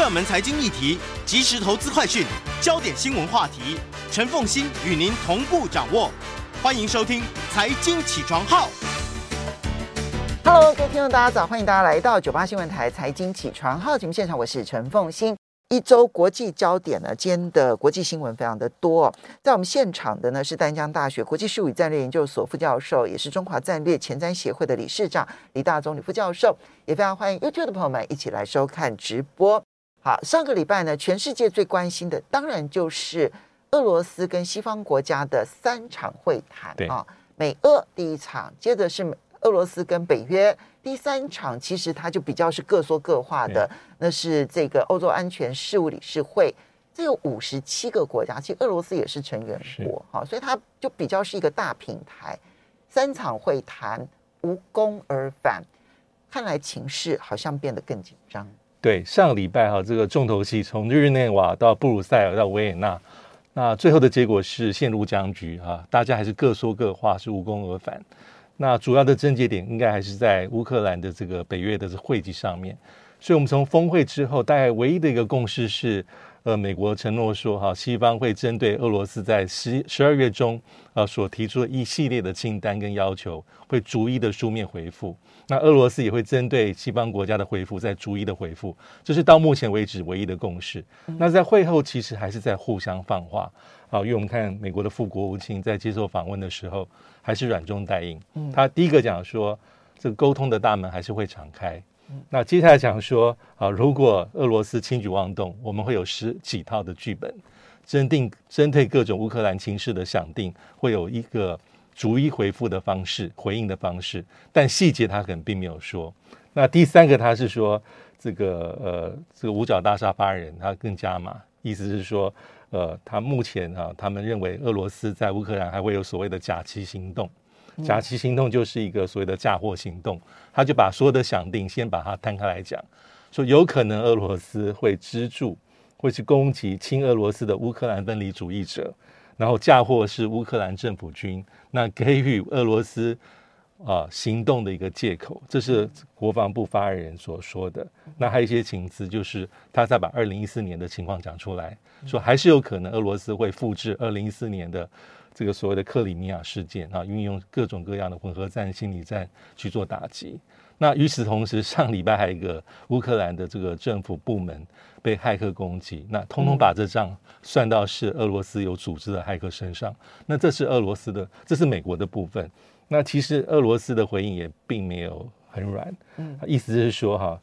热门财经议题、即时投资快讯、焦点新闻话题，陈凤欣与您同步掌握。欢迎收听《财经起床号》。Hello，各位听众，大家早！欢迎大家来到九八新闻台《财经起床号》节目现场，我是陈凤欣。一周国际焦点呢，今天的国际新闻非常的多。在我们现场的呢是丹江大学国际事务与战略研究所副教授，也是中华战略前瞻协会的理事长李大中李副教授。也非常欢迎 YouTube 的朋友们一起来收看直播。好，上个礼拜呢，全世界最关心的当然就是。俄罗斯跟西方国家的三场会谈啊，美俄第一场，接着是俄罗斯跟北约第三场，其实它就比较是各说各话的，那是这个欧洲安全事务理事会，这有五十七个国家，其实俄罗斯也是成员国哈，所以它就比较是一个大平台。三场会谈无功而返，看来情势好像变得更紧张。对，上个礼拜哈，这个重头戏从日内瓦到布鲁塞尔到维也纳。那最后的结果是陷入僵局啊，大家还是各说各话，是无功而返。那主要的症结点应该还是在乌克兰的这个北约的这会议上面。所以，我们从峰会之后，大概唯一的一个共识是，呃，美国承诺说，哈，西方会针对俄罗斯在十十二月中啊所提出的一系列的清单跟要求，会逐一的书面回复。那俄罗斯也会针对西方国家的回复，再逐一的回复，这是到目前为止唯一的共识。那在会后其实还是在互相放话啊，因为我们看美国的副国务卿在接受访问的时候，还是软中带硬。他第一个讲说，这个沟通的大门还是会敞开。那接下来讲说啊，如果俄罗斯轻举妄动，我们会有十几套的剧本，针定针对各种乌克兰情势的想定，会有一个。逐一回复的方式，回应的方式，但细节他可能并没有说。那第三个，他是说这个呃，这个五角大厦发言人他更加码，意思是说，呃，他目前啊，他们认为俄罗斯在乌克兰还会有所谓的假期行动，假期行动就是一个所谓的嫁祸行动，他就把所有的想定先把它摊开来讲，说有可能俄罗斯会资助，会去攻击亲俄罗斯的乌克兰分离主义者。然后嫁祸是乌克兰政府军，那给予俄罗斯啊行动的一个借口，这是国防部发言人所说的。那还有一些情资，就是他再把二零一四年的情况讲出来，说还是有可能俄罗斯会复制二零一四年的这个所谓的克里米亚事件啊，运用各种各样的混合战、心理战去做打击。那与此同时，上礼拜还有一个乌克兰的这个政府部门。被骇客攻击，那通通把这账算到是俄罗斯有组织的骇客身上。那这是俄罗斯的，这是美国的部分。那其实俄罗斯的回应也并没有很软，嗯，意思是说哈，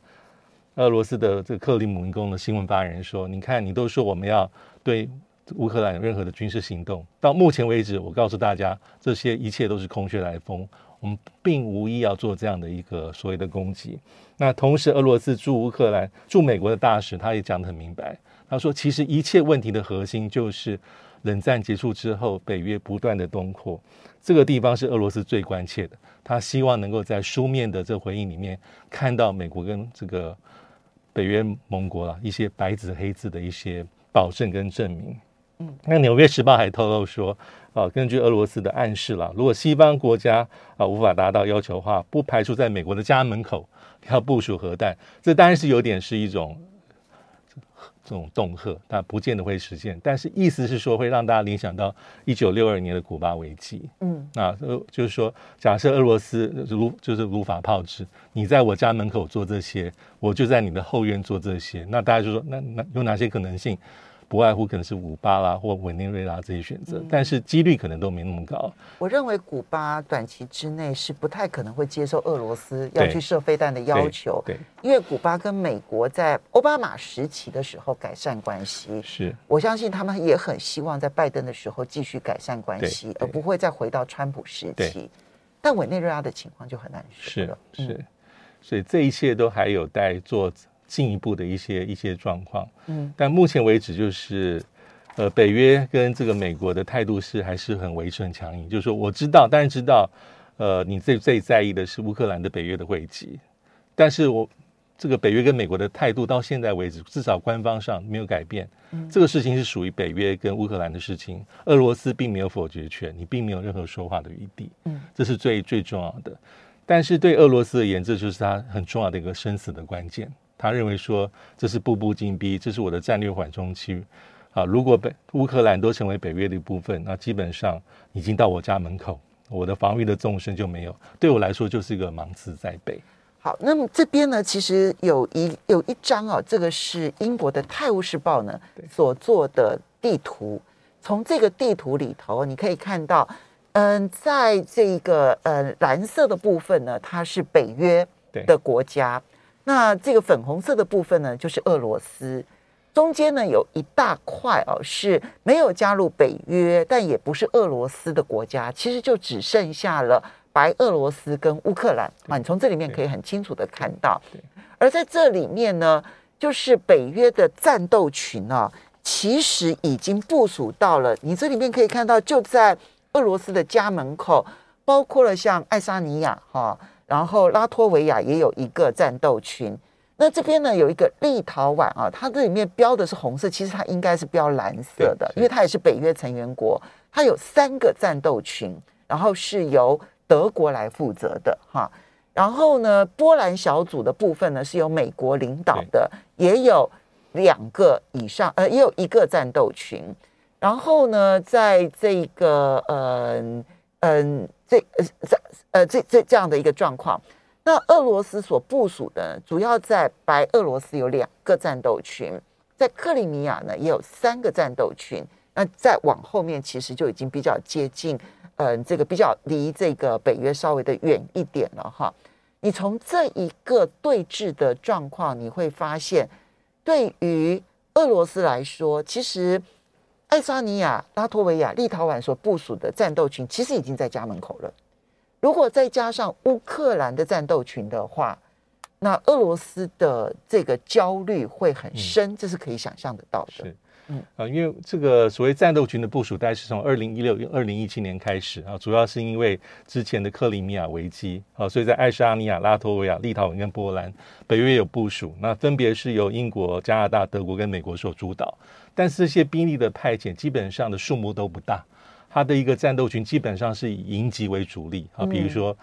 俄罗斯的这个克里姆林宫的新闻发言人说：“你看，你都说我们要对乌克兰有任何的军事行动，到目前为止，我告诉大家，这些一切都是空穴来风。”我们并无意要做这样的一个所谓的攻击。那同时，俄罗斯驻乌克兰驻美国的大使他也讲得很明白，他说：“其实一切问题的核心就是冷战结束之后，北约不断的东扩，这个地方是俄罗斯最关切的。他希望能够在书面的这回应里面看到美国跟这个北约盟国啊一些白纸黑字的一些保证跟证明。”嗯，那《纽约时报》还透露说。啊，根据俄罗斯的暗示了，如果西方国家啊无法达到要求的话，不排除在美国的家门口要部署核弹。这当然是有点是一种这种恫吓，但不见得会实现。但是意思是说，会让大家联想到一九六二年的古巴危机。嗯，那呃就是说，假设俄罗斯如就是如法炮制，你在我家门口做这些，我就在你的后院做这些，那大家就说，那那有哪些可能性？不外乎可能是古巴啦或委内瑞拉这些选择，但是几率可能都没那么高。我认为古巴短期之内是不太可能会接受俄罗斯要去射飞弹的要求，对，因为古巴跟美国在奥巴马时期的时候改善关系，是。我相信他们也很希望在拜登的时候继续改善关系，而不会再回到川普时期。但委内瑞拉的情况就很难说了，是是，所以这一切都还有待做进一步的一些一些状况。嗯，但目前为止就是。呃，北约跟这个美国的态度是还是很维持很强硬，就是说我知道，当然知道，呃，你最最在意的是乌克兰的北约的会籍，但是我这个北约跟美国的态度到现在为止，至少官方上没有改变。嗯，这个事情是属于北约跟乌克兰的事情，俄罗斯并没有否决权，你并没有任何说话的余地。嗯，这是最最重要的。但是对俄罗斯而言，这就是他很重要的一个生死的关键。他认为说这是步步紧逼，这是我的战略缓冲区。啊，如果北乌克兰都成为北约的一部分，那基本上已经到我家门口，我的防御的纵深就没有。对我来说，就是一个芒刺在背。好，那么这边呢，其实有一有一张啊，这个是英国的《泰晤士报》呢所做的地图。从这个地图里头，你可以看到，嗯，在这个呃蓝色的部分呢，它是北约的国家；那这个粉红色的部分呢，就是俄罗斯。中间呢有一大块哦，是没有加入北约，但也不是俄罗斯的国家，其实就只剩下了白俄罗斯跟乌克兰啊。你从这里面可以很清楚的看到，而在这里面呢，就是北约的战斗群啊，其实已经部署到了。你这里面可以看到，就在俄罗斯的家门口，包括了像爱沙尼亚哈，然后拉脱维亚也有一个战斗群。那这边呢有一个立陶宛啊，它这里面标的是红色，其实它应该是标蓝色的，因为它也是北约成员国。它有三个战斗群，然后是由德国来负责的哈。然后呢，波兰小组的部分呢是由美国领导的，也有两个以上，呃，也有一个战斗群。然后呢，在这个嗯嗯这呃这呃这这这样的一个状况。那俄罗斯所部署的主要在白俄罗斯有两个战斗群，在克里米亚呢也有三个战斗群。那再往后面其实就已经比较接近，嗯，这个比较离这个北约稍微的远一点了哈。你从这一个对峙的状况，你会发现，对于俄罗斯来说，其实爱沙尼亚、拉脱维亚、立陶宛所部署的战斗群，其实已经在家门口了。如果再加上乌克兰的战斗群的话，那俄罗斯的这个焦虑会很深，嗯、这是可以想象得到的。是，嗯啊，因为这个所谓战斗群的部署，大概是从二零一六、二零一七年开始啊，主要是因为之前的克里米亚危机啊，所以在爱沙尼亚、拉脱维亚、立陶宛跟波兰，北约有部署，那分别是由英国、加拿大、德国跟美国所主导，但是这些兵力的派遣基本上的数目都不大。他的一个战斗群基本上是以营级为主力啊，比如说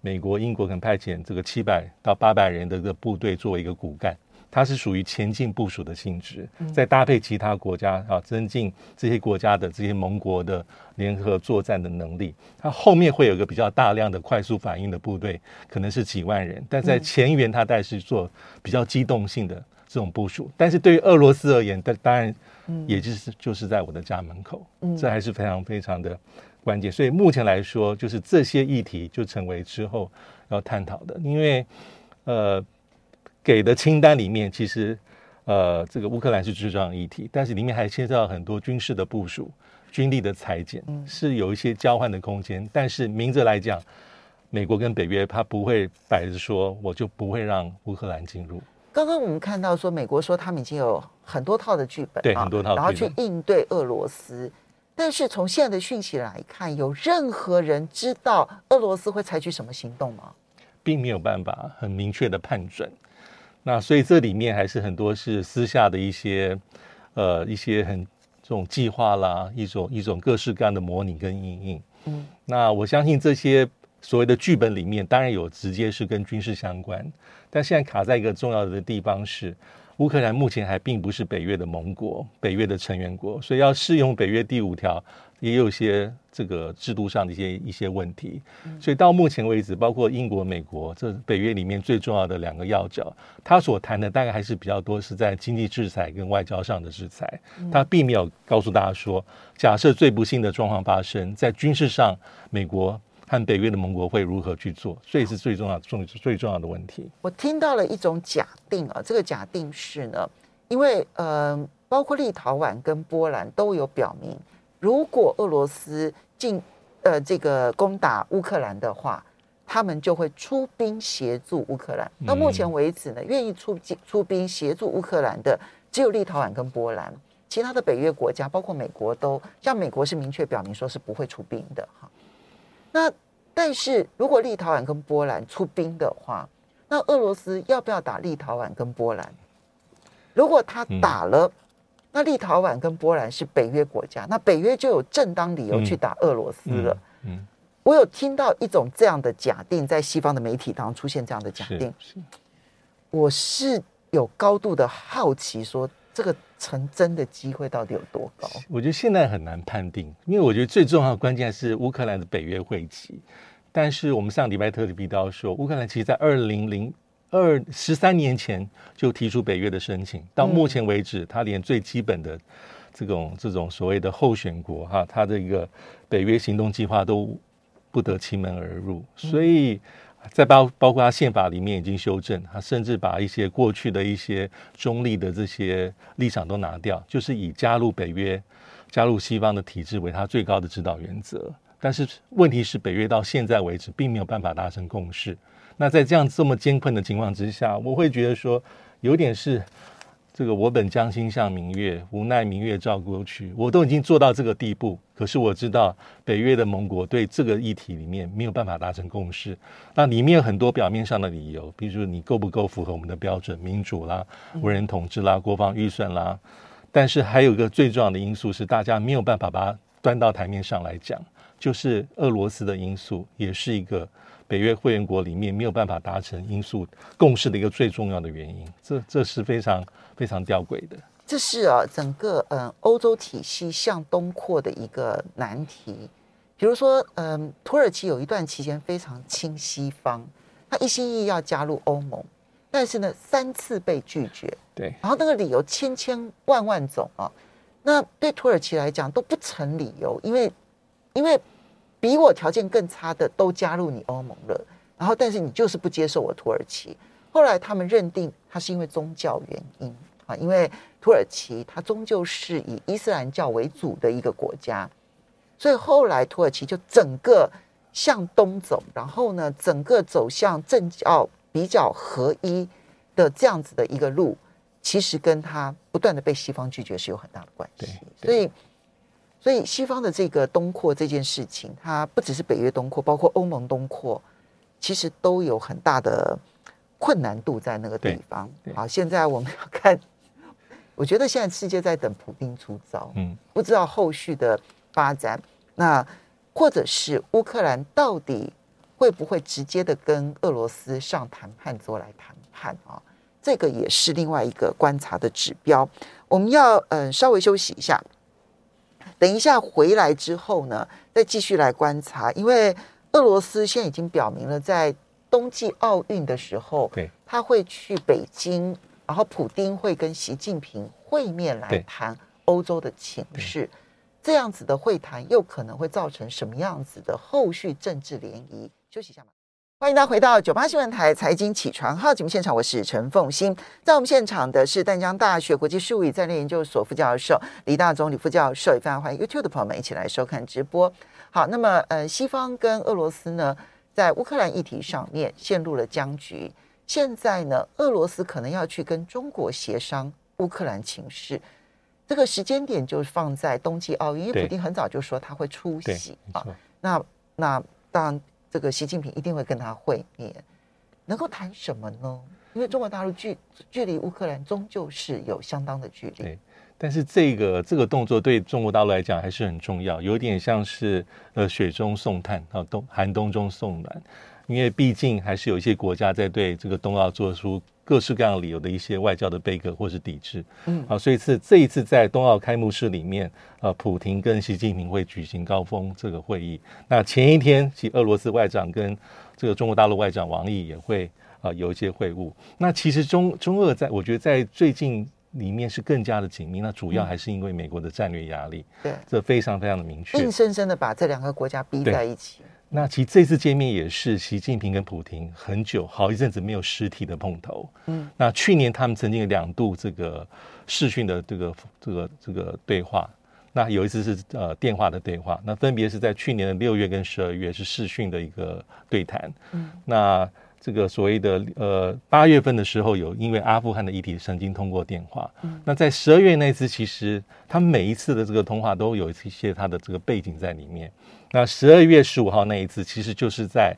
美国、英国可能派遣这个七百到八百人的一个部队作为一个骨干，它是属于前进部署的性质，再搭配其他国家啊，增进这些国家的这些盟国的联合作战的能力。它后面会有一个比较大量的快速反应的部队，可能是几万人，但在前沿它大概是做比较机动性的这种部署。但是对于俄罗斯而言，当当然。嗯，也就是就是在我的家门口，嗯，这还是非常非常的关键。所以目前来说，就是这些议题就成为之后要探讨的。因为呃，给的清单里面，其实呃，这个乌克兰是最重要的议题，但是里面还牵涉到很多军事的部署、军力的裁减，是有一些交换的空间。但是明着来讲，美国跟北约他不会摆着说，我就不会让乌克兰进入。刚刚我们看到说，美国说他们已经有很多套的剧本，对，很多套，然后去应对俄罗斯。但是从现在的讯息来看，有任何人知道俄罗斯会采取什么行动吗？并没有办法很明确的判准。那所以这里面还是很多是私下的一些呃一些很这种计划啦，一种一种各式各样的模拟跟应应。嗯，那我相信这些。所谓的剧本里面，当然有直接是跟军事相关，但现在卡在一个重要的地方是，乌克兰目前还并不是北约的盟国、北约的成员国，所以要适用北约第五条，也有一些这个制度上的一些一些问题。所以到目前为止，包括英国、美国这北约里面最重要的两个要角，他所谈的大概还是比较多是在经济制裁跟外交上的制裁，他并没有告诉大家说，假设最不幸的状况发生在军事上，美国。看北约的盟国会如何去做，所以是最重要、重最重要的问题。我听到了一种假定啊，这个假定是呢，因为呃，包括立陶宛跟波兰都有表明，如果俄罗斯进呃这个攻打乌克兰的话，他们就会出兵协助乌克兰。到目前为止呢，愿意出出兵协助乌克兰的只有立陶宛跟波兰，其他的北约国家，包括美国都，像美国是明确表明说是不会出兵的哈。那但是如果立陶宛跟波兰出兵的话，那俄罗斯要不要打立陶宛跟波兰？如果他打了，那立陶宛跟波兰是北约国家，那北约就有正当理由去打俄罗斯了。嗯。我有听到一种这样的假定，在西方的媒体当中出现这样的假定，是是我是有高度的好奇，说这个成真的机会到底有多高？我觉得现在很难判定，因为我觉得最重要的关键是乌克兰的北约会期。但是我们上礼拜特地提到说，乌克兰其实在二零零二十三年前就提出北约的申请，到目前为止，他连最基本的这种这种所谓的候选国哈，他的一个北约行动计划都。不得其门而入，所以在包包括他宪法里面已经修正，他甚至把一些过去的一些中立的这些立场都拿掉，就是以加入北约、加入西方的体制为他最高的指导原则。但是问题是，北约到现在为止并没有办法达成共识。那在这样这么艰困的情况之下，我会觉得说有点是。这个我本将心向明月，无奈明月照沟渠。我都已经做到这个地步，可是我知道北越的盟国对这个议题里面没有办法达成共识。那里面有很多表面上的理由，比如你够不够符合我们的标准，民主啦、无人统治啦、国防预算啦。但是还有一个最重要的因素是，大家没有办法把它端到台面上来讲，就是俄罗斯的因素，也是一个。北约会员国里面没有办法达成因素共识的一个最重要的原因，这这是非常非常吊诡的。这是啊，整个嗯欧洲体系向东扩的一个难题。比如说，嗯，土耳其有一段期间非常亲西方，他一心一意要加入欧盟，但是呢三次被拒绝。对，然后那个理由千千万万种啊，那对土耳其来讲都不成理由，因为因为。比我条件更差的都加入你欧盟了，然后但是你就是不接受我土耳其。后来他们认定他是因为宗教原因啊，因为土耳其它终究是以伊斯兰教为主的一个国家，所以后来土耳其就整个向东走，然后呢，整个走向政教比较合一的这样子的一个路，其实跟他不断的被西方拒绝是有很大的关系，所以。所以西方的这个东扩这件事情，它不只是北约东扩，包括欧盟东扩，其实都有很大的困难度在那个地方。好，现在我们要看，我觉得现在世界在等普丁出招，嗯，不知道后续的发展。那或者是乌克兰到底会不会直接的跟俄罗斯上谈判桌来谈判啊？这个也是另外一个观察的指标。我们要嗯稍微休息一下。等一下回来之后呢，再继续来观察，因为俄罗斯现在已经表明了，在冬季奥运的时候，对，他会去北京，然后普丁会跟习近平会面来谈欧洲的情势，这样子的会谈又可能会造成什么样子的后续政治涟漪？休息一下嘛。欢迎大家回到九八新闻台财经起床号节目现场，我是陈凤欣。在我们现场的是淡江大学国际术语战略研究所副教授李大中李副教授，也非常欢迎 YouTube 的朋友们一起来收看直播。好，那么呃，西方跟俄罗斯呢，在乌克兰议题上面陷入了僵局。现在呢，俄罗斯可能要去跟中国协商乌克兰情势，这个时间点就是放在冬季奥运，因为普京很早就说他会出席啊。那那当然。这个习近平一定会跟他会面，能够谈什么呢？因为中国大陆距距离乌克兰终究是有相当的距离。对，但是这个这个动作对中国大陆来讲还是很重要，有点像是呃雪中送炭啊，冬寒冬中送暖。因为毕竟还是有一些国家在对这个冬奥做出各式各样理由的一些外交的背锅或是抵制，嗯，好，所以是这一次在冬奥开幕式里面，呃，普廷跟习近平会举行高峰这个会议。那前一天，其俄罗斯外长跟这个中国大陆外长王毅也会啊、呃、有一些会晤。那其实中中俄在，我觉得在最近里面是更加的紧密。那主要还是因为美国的战略压力，对、嗯，这非常非常的明确，硬生生的把这两个国家逼在一起。那其实这次见面也是习近平跟普京很久好一阵子没有实体的碰头。嗯，那去年他们曾经有两度这个视讯的这个这个这个对话，那有一次是呃电话的对话，那分别是在去年的六月跟十二月是视讯的一个对谈。嗯，那这个所谓的呃八月份的时候有因为阿富汗的议题曾经通过电话。嗯，那在十二月那次，其实他每一次的这个通话都有一些他的这个背景在里面。那十二月十五号那一次，其实就是在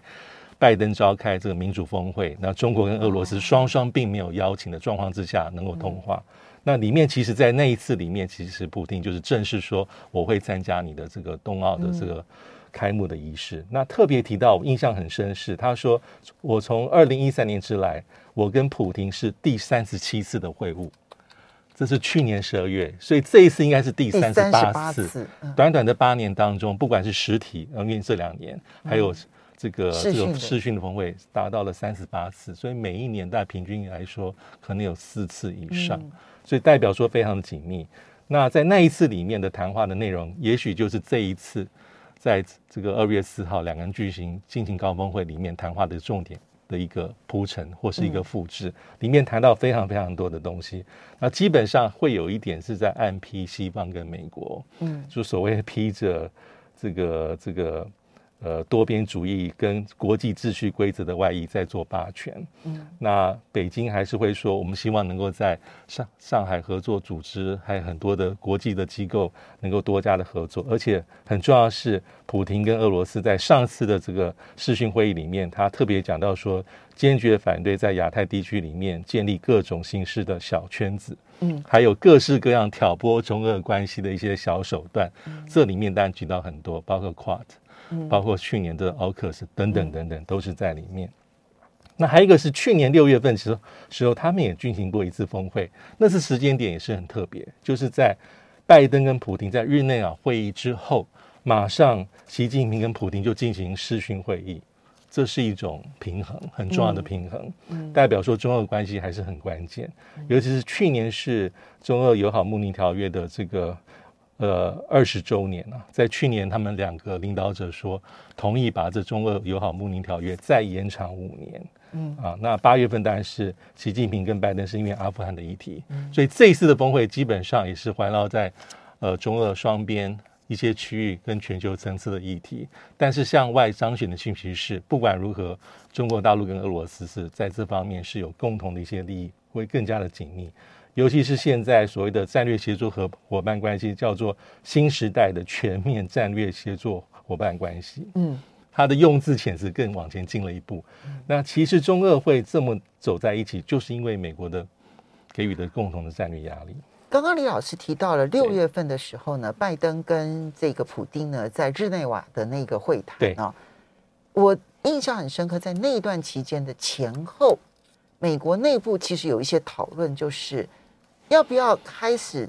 拜登召开这个民主峰会，那中国跟俄罗斯双双并没有邀请的状况之下能够通话。嗯那里面其实，在那一次里面，其实普丁就是正式说我会参加你的这个冬奥的这个开幕的仪式。嗯、那特别提到，我印象很深是他说，我从二零一三年之来，我跟普京是第三十七次的会晤，这是去年十二月，所以这一次应该是第三十八次。短短的八年当中，不管是实体，因为这两年还有这个这个视讯的峰会，达到了三十八次，所以每一年大概平均来说，可能有四次以上。嗯所以代表说非常的紧密。那在那一次里面的谈话的内容，也许就是这一次在这个二月四号两个人举行进行高峰会里面谈话的重点的一个铺陈或是一个复制。里面谈到非常非常多的东西。那基本上会有一点是在暗批西方跟美国，嗯，就所谓披着这个这个。呃，多边主义跟国际秩序规则的外衣在做霸权。嗯，那北京还是会说，我们希望能够在上上海合作组织，还有很多的国际的机构能够多加的合作。而且很重要的是，普京跟俄罗斯在上次的这个视讯会议里面，他特别讲到说，坚决反对在亚太地区里面建立各种形式的小圈子。嗯，还有各式各样挑拨中俄关系的一些小手段。嗯，这里面当然举到很多，包括 QUAD。包括去年的奥克斯等等等等，都是在里面。那还有一个是去年六月份时候，时候他们也进行过一次峰会，那次时间点也是很特别，就是在拜登跟普京在日内瓦会议之后，马上习近平跟普京就进行视讯会议，这是一种平衡，很重要的平衡，代表说中俄关系还是很关键，尤其是去年是中俄友好睦邻条约的这个。呃，二十周年啊，在去年，他们两个领导者说同意把这中俄友好睦邻条约再延长五年。嗯啊，那八月份当然是习近平跟拜登是因为阿富汗的议题，嗯、所以这一次的峰会基本上也是环绕在呃中俄双边一些区域跟全球层次的议题。但是向外彰显的信息是，不管如何，中国大陆跟俄罗斯是在这方面是有共同的一些利益，会更加的紧密。尤其是现在所谓的战略协作和伙伴关系，叫做新时代的全面战略协作伙伴关系。嗯，它的用字遣词更往前进了一步。那其实中俄会这么走在一起，就是因为美国的给予的共同的战略压力。刚刚李老师提到了六月份的时候呢，拜登跟这个普丁呢在日内瓦的那个会谈啊，我印象很深刻，在那段期间的前后，美国内部其实有一些讨论，就是。要不要开始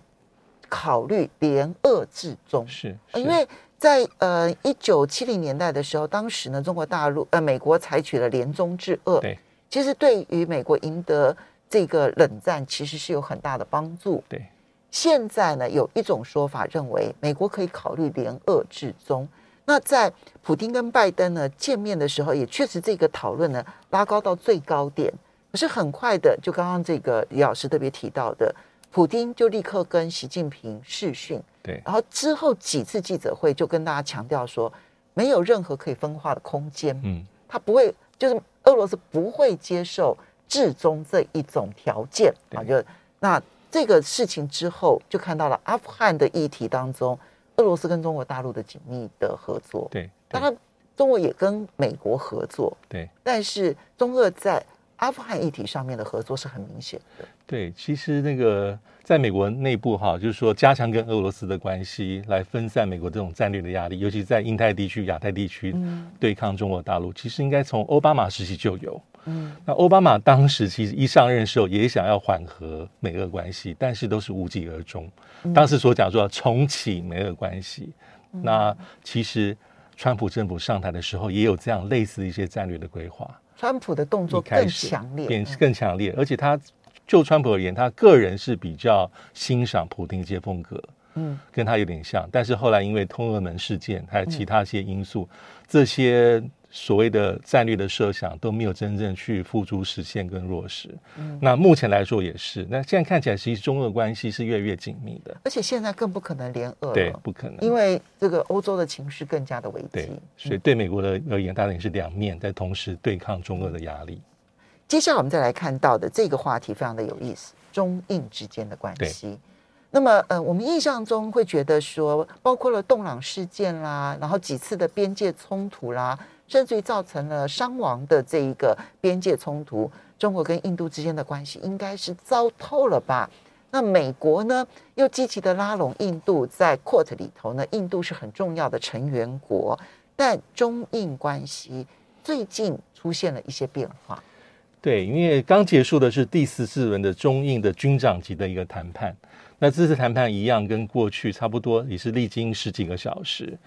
考虑联俄制中？是，因为在呃一九七零年代的时候，当时呢，中国大陆呃美国采取了联中制俄，对，其实对于美国赢得这个冷战其实是有很大的帮助。对，现在呢，有一种说法认为美国可以考虑联俄制中。那在普丁跟拜登呢见面的时候，也确实这个讨论呢拉高到最高点。可是很快的，就刚刚这个李老师特别提到的，普丁就立刻跟习近平视讯，对，然后之后几次记者会就跟大家强调说，没有任何可以分化的空间，嗯，他不会，就是俄罗斯不会接受至中这一种条件。啊，就那这个事情之后，就看到了阿富汗的议题当中，俄罗斯跟中国大陆的紧密的合作，对，当然中国也跟美国合作，对，但是中俄在阿富汗议题上面的合作是很明显的。对，其实那个在美国内部哈，就是说加强跟俄罗斯的关系，来分散美国这种战略的压力，尤其在印太地区、亚太地区对抗中国大陆，其实应该从奥巴马时期就有。嗯，那奥巴马当时其实一上任时候也想要缓和美俄关系，但是都是无疾而终。当时所讲说重启美俄关系，那其实川普政府上台的时候也有这样类似的一些战略的规划。川普的动作更强烈，变更强烈，而且他就川普而言，他个人是比较欣赏普丁一些风格，嗯，跟他有点像。但是后来因为通俄门事件还有其他一些因素，这些所谓的战略的设想都没有真正去付诸实现跟落实。嗯，那目前来说也是。那现在看起来，其实中俄关系是越来越紧密的，而且现在更不可能联俄了，对，不可能，因为这个欧洲的情势更加的危机。对，所以对美国的而言，当然也是两面在同时对抗中俄的压力。接下来我们再来看到的这个话题非常的有意思，中印之间的关系。那么，呃，我们印象中会觉得说，包括了洞朗事件啦，然后几次的边界冲突啦，甚至于造成了伤亡的这一个边界冲突，中国跟印度之间的关系应该是糟透了吧？那美国呢，又积极的拉拢印度在 QUAD 里头呢，印度是很重要的成员国，但中印关系最近出现了一些变化。对，因为刚结束的是第十四轮的中印的军长级的一个谈判。那这次谈判一样，跟过去差不多，也是历经十几个小时。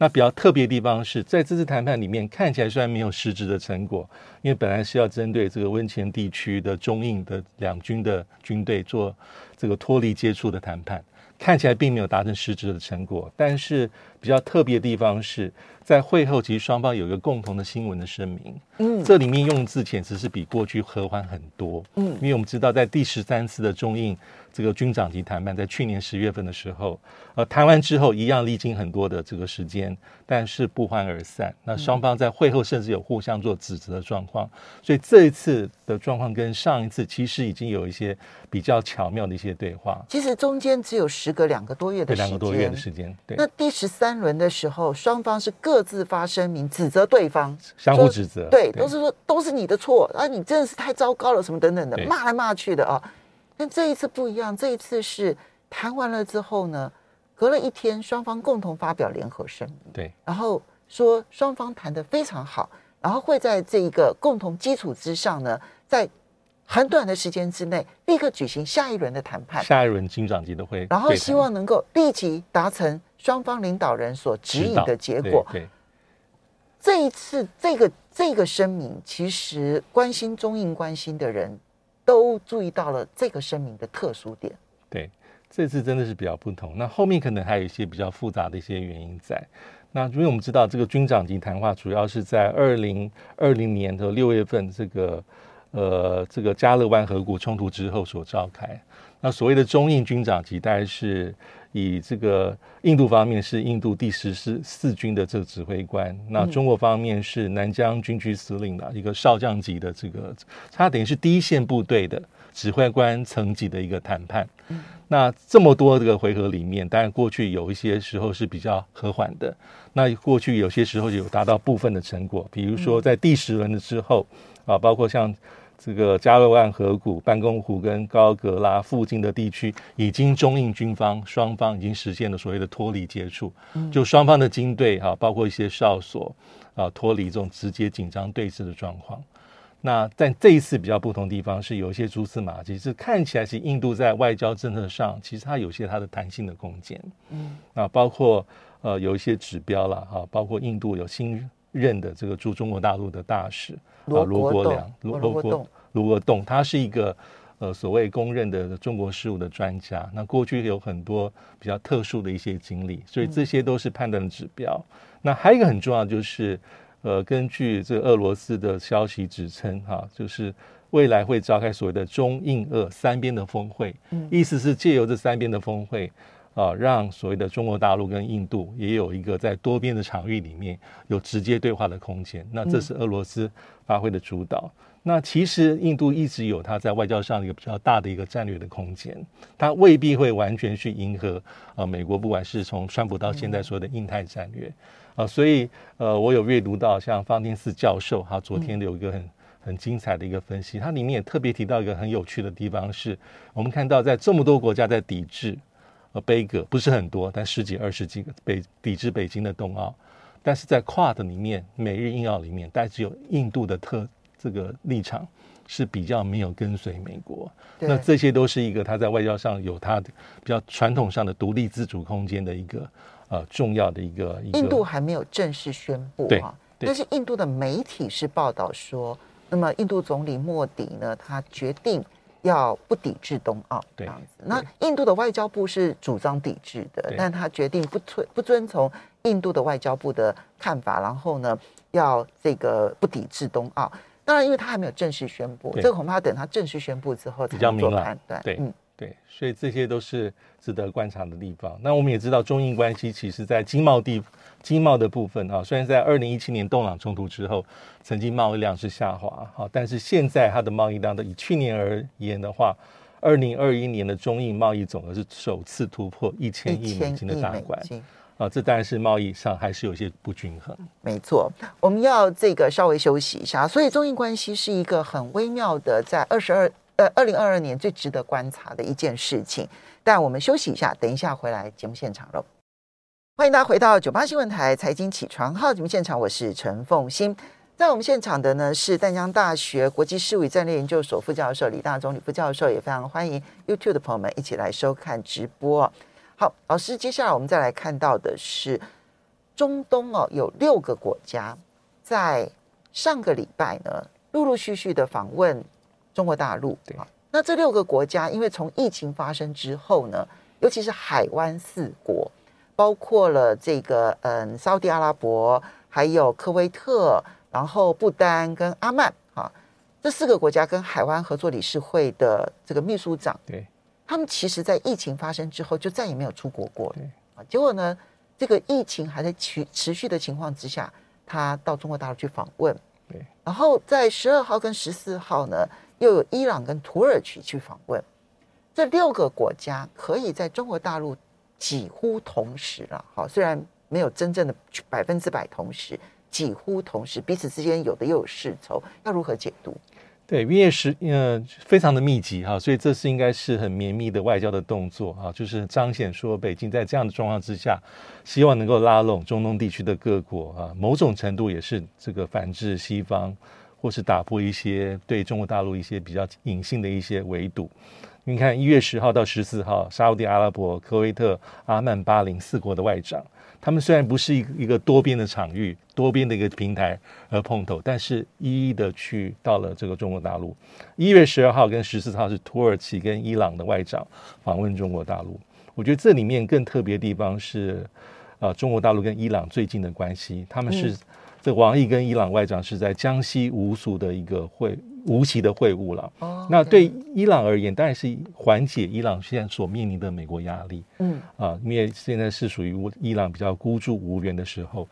那比较特别的地方是在这次谈判里面，看起来虽然没有实质的成果，因为本来是要针对这个温泉地区的中印的两军的军队做这个脱离接触的谈判，看起来并没有达成实质的成果。但是比较特别的地方是在会后，其实双方有一个共同的新闻的声明。嗯，这里面用字简直是比过去和缓很多。嗯，因为我们知道在第十三次的中印。这个军长级谈判在去年十月份的时候，呃，谈完之后一样历经很多的这个时间，但是不欢而散。那双方在会后甚至有互相做指责的状况，所以这一次的状况跟上一次其实已经有一些比较巧妙的一些对话。其实中间只有时隔两个多月的时间，两个多月的时间。对。那第十三轮的时候，双方是各自发声明指责对方，相互指责，对，都是说都是你的错啊，你真的是太糟糕了，什么等等的，骂来骂去的啊。但这一次不一样，这一次是谈完了之后呢，隔了一天，双方共同发表联合声明，对，然后说双方谈得非常好，然后会在这一个共同基础之上呢，在很短的时间之内立刻举行下一轮的谈判，下一轮金长级的会，然后希望能够立即达成双方领导人所指引的结果。对，对，这一次这个这个声明，其实关心中印关心的人。都注意到了这个声明的特殊点。对，这次真的是比较不同。那后面可能还有一些比较复杂的一些原因在。那因为我们知道，这个军长级谈话主要是在二零二零年的六月份，这个呃这个加勒万河谷冲突之后所召开。那所谓的中印军长级，大概是以这个印度方面是印度第十四四军的这个指挥官，那中国方面是南疆军区司令的一个少将级的这个，他等于是第一线部队的指挥官层级的一个谈判。那这么多这个回合里面，当然过去有一些时候是比较和缓的，那过去有些时候有达到部分的成果，比如说在第十轮的之后啊，包括像。这个加勒万河谷、班公湖跟高格拉附近的地区，已经中印军方双方已经实现了所谓的脱离接触，就双方的军队哈，包括一些哨所啊，脱离这种直接紧张对峙的状况。那但这一次比较不同的地方是有一些蛛丝马迹，是看起来是印度在外交政策上，其实它有些它的弹性的空间。嗯，啊，包括呃有一些指标了哈，包括印度有新任的这个驻中国大陆的大使。啊，罗国良，罗罗国罗国栋，他是一个呃所谓公认的中国事务的专家。那过去有很多比较特殊的一些经历，所以这些都是判断的指标。那还有一个很重要就是，呃，根据这个俄罗斯的消息指称，哈，就是未来会召开所谓的中印俄三边的峰会，意思是借由这三边的峰会。啊，让所谓的中国大陆跟印度也有一个在多边的场域里面有直接对话的空间。那这是俄罗斯发挥的主导。那其实印度一直有它在外交上一个比较大的一个战略的空间，它未必会完全去迎合呃美国，不管是从川普到现在所有的印太战略啊。所以呃，我有阅读到像方天赐教授他昨天有一个很很精彩的一个分析，它里面也特别提到一个很有趣的地方是，我们看到在这么多国家在抵制。呃，杯葛不是很多，但十几二十几个北抵制北京的冬奥，但是在 QUAD 里面，美日印澳里面，但只有印度的特这个立场是比较没有跟随美国。那这些都是一个他在外交上有他的比较传统上的独立自主空间的一个呃重要的一个。印度还没有正式宣布啊，但是印度的媒体是报道说，那么印度总理莫迪呢，他决定要不抵制冬奥这样子。那印度的外交部是主张抵制的，但他决定不遵不遵从印度的外交部的看法，然后呢，要这个不抵制冬奥。当然，因为他还没有正式宣布，这个恐怕等他正式宣布之后才能做判断。对，嗯。对，所以这些都是值得观察的地方。那我们也知道，中印关系其实在经贸地经贸的部分啊，虽然在二零一七年洞朗冲突之后，曾经贸易量是下滑啊，但是现在它的贸易量的以去年而言的话，二零二一年的中印贸易总额是首次突破一千亿美金的大关啊，这当然是贸易上还是有些不均衡。没错，我们要这个稍微休息一下。所以中印关系是一个很微妙的，在二十二。呃，二零二二年最值得观察的一件事情，但我们休息一下，等一下回来节目现场喽。欢迎大家回到九八新闻台财经起床号节目现场，我是陈凤欣。在我们现场的呢是淡江大学国际事务与战略研究所副教授李大中李副教授，也非常欢迎 YouTube 的朋友们一起来收看直播。好，老师，接下来我们再来看到的是中东哦，有六个国家在上个礼拜呢陆陆续续的访问。中国大陆，对。啊，那这六个国家，因为从疫情发生之后呢，尤其是海湾四国，包括了这个嗯，沙乌地阿拉伯，还有科威特，然后不丹跟阿曼啊，这四个国家跟海湾合作理事会的这个秘书长，对，他们其实在疫情发生之后就再也没有出国过了，啊，结果呢，这个疫情还在持持续的情况之下，他到中国大陆去访问，对，然后在十二号跟十四号呢。又有伊朗跟土耳其去访问，这六个国家可以在中国大陆几乎同时了。好，虽然没有真正的百分之百同时，几乎同时，彼此之间有的又有世仇，要如何解读？对，因为是呃非常的密集哈，所以这次应该是很绵密的外交的动作啊，就是彰显说北京在这样的状况之下，希望能够拉拢中东地区的各国啊，某种程度也是这个反制西方。或是打破一些对中国大陆一些比较隐性的一些围堵。你看，一月十号到十四号，沙乌地阿拉伯、科威特、阿曼、巴林四国的外长，他们虽然不是一个一个多边的场域、多边的一个平台而碰头，但是一一的去到了这个中国大陆。一月十二号跟十四号是土耳其跟伊朗的外长访问中国大陆。我觉得这里面更特别的地方是，呃，中国大陆跟伊朗最近的关系，他们是。嗯这王毅跟伊朗外长是在江西无苏的一个会无锡的会晤了。哦，那对伊朗而言，当然是缓解伊朗现在所面临的美国压力。嗯啊，因为现在是属于伊朗比较孤注无援的时候，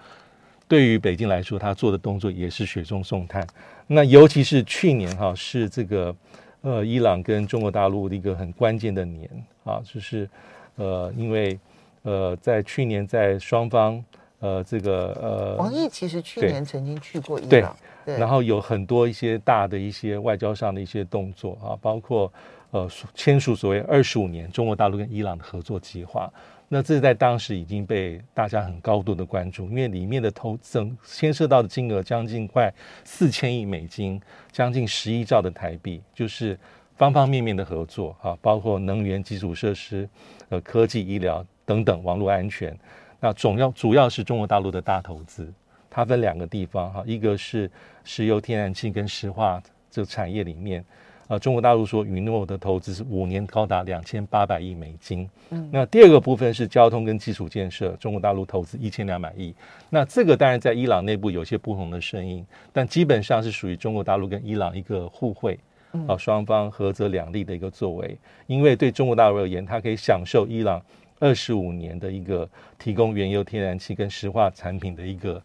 对于北京来说，他做的动作也是雪中送炭。那尤其是去年哈，是这个呃伊朗跟中国大陆的一个很关键的年啊，就是呃因为呃在去年在双方。呃，这个呃，王毅其实去年曾经去过伊朗，对，对，然后有很多一些大的一些外交上的一些动作啊，包括呃签署所谓二十五年中国大陆跟伊朗的合作计划。那这在当时已经被大家很高度的关注，因为里面的投整牵涉到的金额将近快四千亿美金，将近十一兆的台币，就是方方面面的合作啊，包括能源基础设施、呃科技、医疗等等，网络安全。那总要主要是中国大陆的大投资，它分两个地方哈，一个是石油天然气跟石化这个产业里面，啊，中国大陆说允诺的投资是五年高达两千八百亿美金。嗯，那第二个部分是交通跟基础建设，中国大陆投资一千两百亿。那这个当然在伊朗内部有些不同的声音，但基本上是属于中国大陆跟伊朗一个互惠，啊，双方合则两利的一个作为。因为对中国大陆而言，它可以享受伊朗。二十五年的一个提供原油、天然气跟石化产品的一个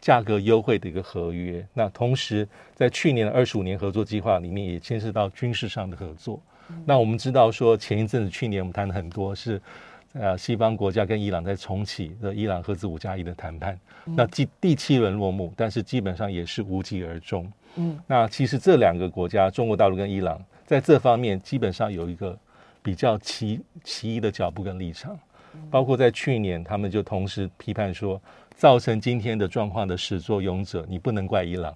价格优惠的一个合约。那同时，在去年的二十五年合作计划里面，也牵涉到军事上的合作。那我们知道说，前一阵子去年我们谈了很多是呃西方国家跟伊朗在重启的伊朗核子五加一的谈判。那第第七轮落幕，但是基本上也是无疾而终。嗯，那其实这两个国家，中国大陆跟伊朗，在这方面基本上有一个。比较奇奇异的脚步跟立场，包括在去年，他们就同时批判说，造成今天的状况的始作俑者，你不能怪伊朗，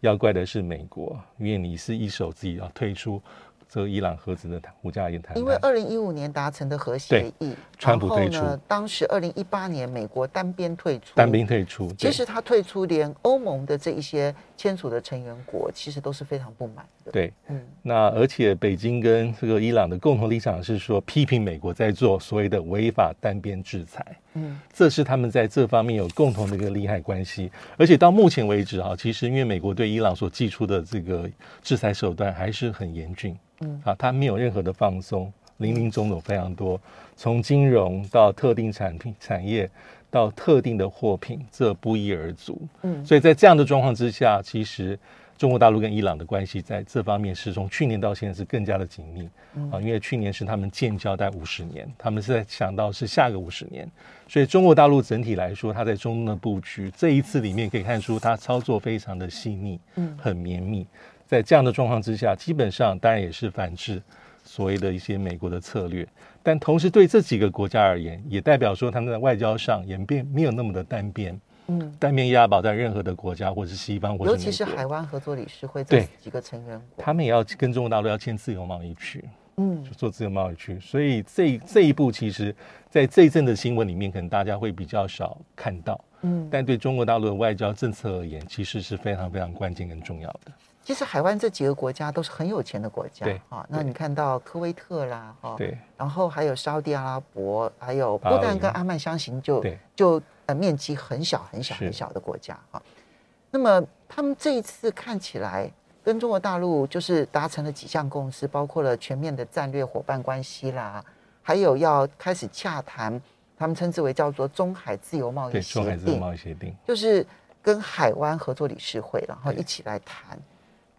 要怪的是美国，因为你是一手自己要退出这个伊朗核子的五加一谈。因为二零一五年达成的核协议，川普退出，当时二零一八年美国单边退出，单边退出，其实他退出，连欧盟的这一些签署的成员国其实都是非常不满的。对，嗯，那而且北京跟这个伊朗的共同立场是说，批评美国在做所谓的违法单边制裁。嗯，这是他们在这方面有共同的一个利害关系。而且到目前为止啊，其实因为美国对伊朗所寄出的这个制裁手段还是很严峻。嗯，啊，他没有任何的放松，零零总总非常多，从金融到特定产品产业。到特定的货品，这不一而足。嗯，所以在这样的状况之下，其实中国大陆跟伊朗的关系在这方面是从去年到现在是更加的紧密。嗯、啊，因为去年是他们建交在五十年，他们是在想到是下个五十年，所以中国大陆整体来说，它在中东的布局这一次里面可以看出，它操作非常的细腻，嗯，很绵密。在这样的状况之下，基本上当然也是反制。所谓的一些美国的策略，但同时对这几个国家而言，也代表说他们在外交上也变没有那么的单边，嗯，单边押宝在任何的国家或者是西方或是，尤其是海湾合作理事会这几个成员国，他们也要跟中国大陆要签自由贸易区，嗯，就做自由贸易区，所以这这一步其实，在这一阵的新闻里面，可能大家会比较少看到，嗯，但对中国大陆的外交政策而言，其实是非常非常关键跟重要的。其实海湾这几个国家都是很有钱的国家，对啊。那你看到科威特啦，哈，对，然后还有沙地阿拉伯，还有波但跟阿曼相行就，就就呃面积很小很小很小的国家啊。那么他们这一次看起来跟中国大陆就是达成了几项共识，包括了全面的战略伙伴关系啦，还有要开始洽谈，他们称之为叫做中海自由贸易协定，中海自由贸易协定就是跟海湾合作理事会，然后一起来谈。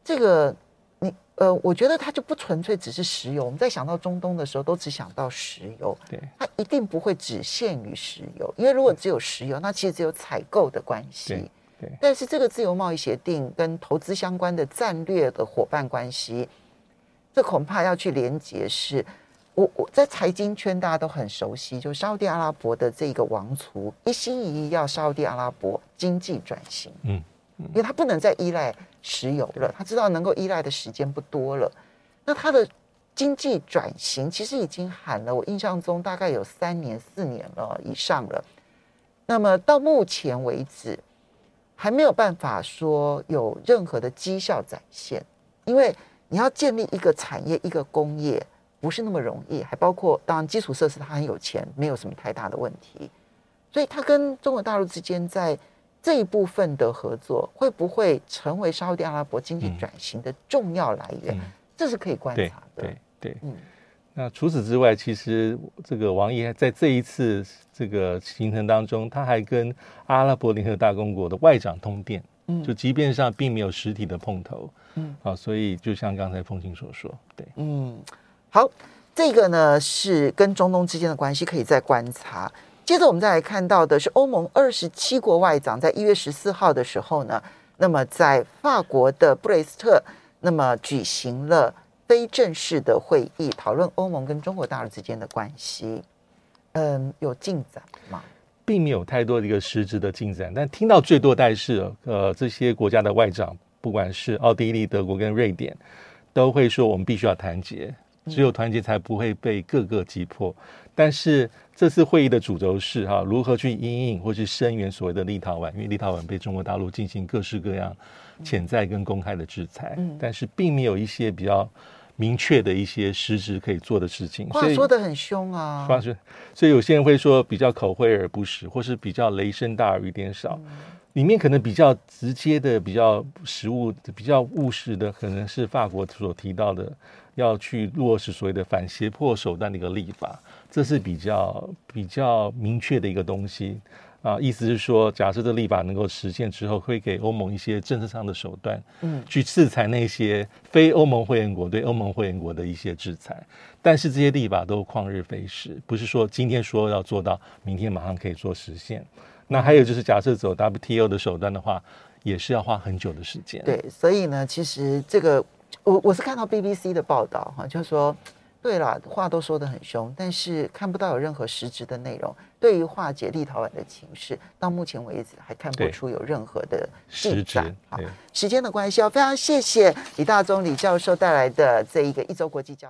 这个你呃，我觉得它就不纯粹只是石油。我们在想到中东的时候，都只想到石油。对，它一定不会只限于石油，因为如果只有石油，那其实只有采购的关系。对，但是这个自由贸易协定跟投资相关的战略的伙伴关系，这恐怕要去连接是。我我在财经圈大家都很熟悉，就沙地阿拉伯的这个王储一心一意要沙地阿拉伯经济转型。嗯。因为他不能再依赖石油了，他知道能够依赖的时间不多了。那他的经济转型其实已经喊了，我印象中大概有三年、四年了以上了。那么到目前为止，还没有办法说有任何的绩效展现，因为你要建立一个产业、一个工业不是那么容易，还包括当然基础设施，他很有钱，没有什么太大的问题。所以他跟中国大陆之间在。这一部分的合作会不会成为沙乌地阿拉伯经济转型的重要来源？这是可以观察的。对对，对嗯。那除此之外，其实这个王毅在这一次这个行程当中，他还跟阿拉伯联合大公国的外长通电。嗯。就即便上并没有实体的碰头。嗯。啊，所以就像刚才凤馨所说，对。嗯。好，这个呢是跟中东之间的关系，可以再观察。接着我们再来看到的是欧盟二十七国外长在一月十四号的时候呢，那么在法国的布雷斯特，那么举行了非正式的会议，讨论欧盟跟中国大陆之间的关系。嗯，有进展吗？并没有太多的一个实质的进展，但听到最多的是，呃，这些国家的外长，不管是奥地利、德国跟瑞典，都会说我们必须要团结，只有团结才不会被各个击破。但是这次会议的主轴是哈，如何去因应或是声援所谓的立陶宛，因为立陶宛被中国大陆进行各式各样潜在跟公开的制裁，嗯、但是并没有一些比较明确的一些实质可以做的事情。话说的很凶啊，话说，所以有些人会说比较口惠而不实，或是比较雷声大而雨点少。嗯、里面可能比较直接的、比较实务、比较务实的，可能是法国所提到的要去落实所谓的反胁迫手段的一个立法。这是比较比较明确的一个东西啊，意思是说，假设这立法能够实现之后，会给欧盟一些政策上的手段，嗯，去制裁那些非欧盟会员国对欧盟会员国的一些制裁。但是这些立法都旷日费时，不是说今天说要做到，明天马上可以做实现。那还有就是，假设走 WTO 的手段的话，也是要花很久的时间。对，所以呢，其实这个我我是看到 BBC 的报道哈，就是说。对了，话都说得很凶，但是看不到有任何实质的内容。对于化解立陶宛的情势，到目前为止还看不出有任何的进展。好，时间的关系，要非常谢谢李大中李教授带来的这一个一周国际焦点。